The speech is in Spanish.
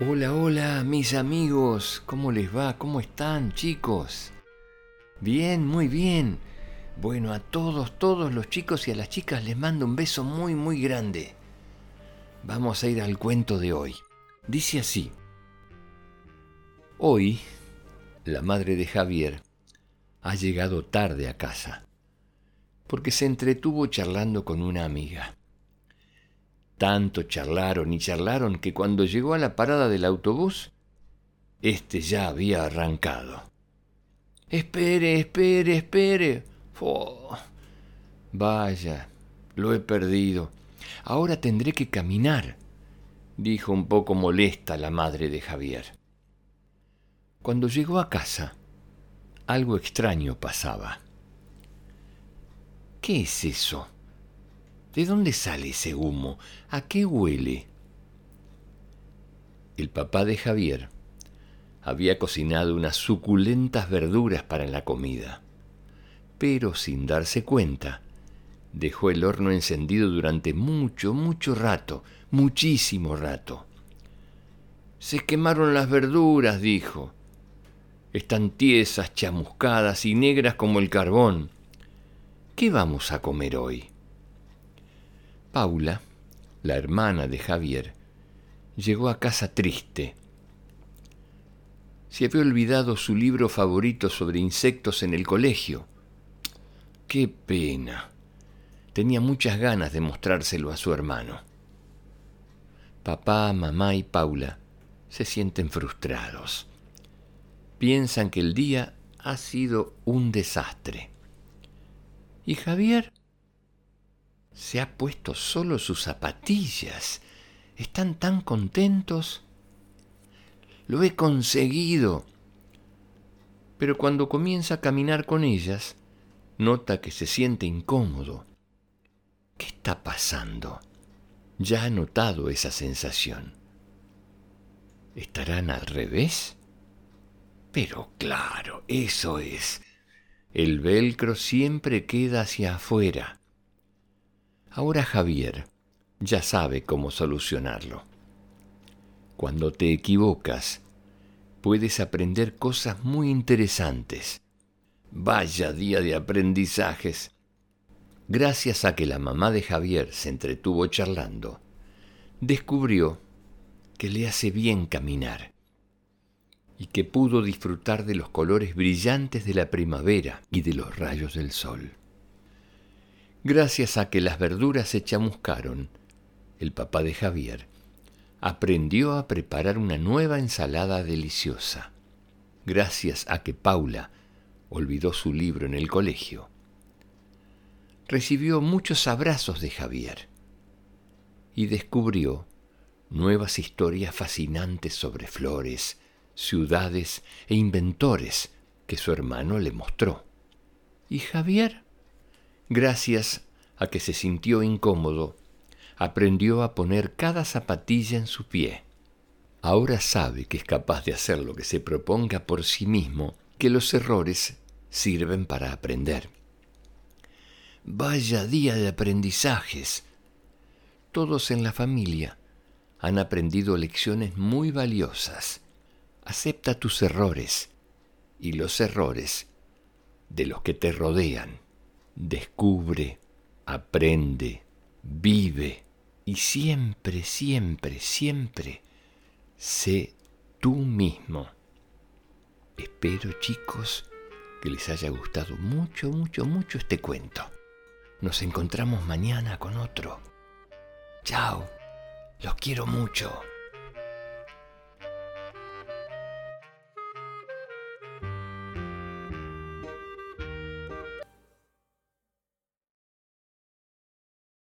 Hola, hola, mis amigos. ¿Cómo les va? ¿Cómo están, chicos? Bien, muy bien. Bueno, a todos, todos los chicos y a las chicas les mando un beso muy, muy grande. Vamos a ir al cuento de hoy. Dice así. Hoy, la madre de Javier ha llegado tarde a casa, porque se entretuvo charlando con una amiga. Tanto charlaron y charlaron que cuando llegó a la parada del autobús, éste ya había arrancado. Espere, espere, espere. Vaya, lo he perdido. Ahora tendré que caminar, dijo un poco molesta la madre de Javier. Cuando llegó a casa, algo extraño pasaba. ¿Qué es eso? ¿De dónde sale ese humo? ¿A qué huele? El papá de Javier había cocinado unas suculentas verduras para la comida, pero sin darse cuenta, dejó el horno encendido durante mucho, mucho rato, muchísimo rato. Se quemaron las verduras, dijo. Están tiesas, chamuscadas y negras como el carbón. ¿Qué vamos a comer hoy? Paula, la hermana de Javier, llegó a casa triste. Se había olvidado su libro favorito sobre insectos en el colegio. ¡Qué pena! Tenía muchas ganas de mostrárselo a su hermano. Papá, mamá y Paula se sienten frustrados. Piensan que el día ha sido un desastre. ¿Y Javier? Se ha puesto solo sus zapatillas. Están tan contentos. Lo he conseguido. Pero cuando comienza a caminar con ellas, nota que se siente incómodo. ¿Qué está pasando? Ya ha notado esa sensación. ¿Estarán al revés? Pero claro, eso es. El velcro siempre queda hacia afuera. Ahora Javier ya sabe cómo solucionarlo. Cuando te equivocas, puedes aprender cosas muy interesantes. Vaya día de aprendizajes. Gracias a que la mamá de Javier se entretuvo charlando, descubrió que le hace bien caminar y que pudo disfrutar de los colores brillantes de la primavera y de los rayos del sol. Gracias a que las verduras se chamuscaron, el papá de Javier aprendió a preparar una nueva ensalada deliciosa. Gracias a que Paula olvidó su libro en el colegio, recibió muchos abrazos de Javier y descubrió nuevas historias fascinantes sobre flores, ciudades e inventores que su hermano le mostró. Y Javier Gracias a que se sintió incómodo, aprendió a poner cada zapatilla en su pie. Ahora sabe que es capaz de hacer lo que se proponga por sí mismo, que los errores sirven para aprender. Vaya día de aprendizajes. Todos en la familia han aprendido lecciones muy valiosas. Acepta tus errores y los errores de los que te rodean descubre, aprende, vive y siempre, siempre, siempre sé tú mismo. Espero chicos que les haya gustado mucho, mucho, mucho este cuento. Nos encontramos mañana con otro. Chao, los quiero mucho.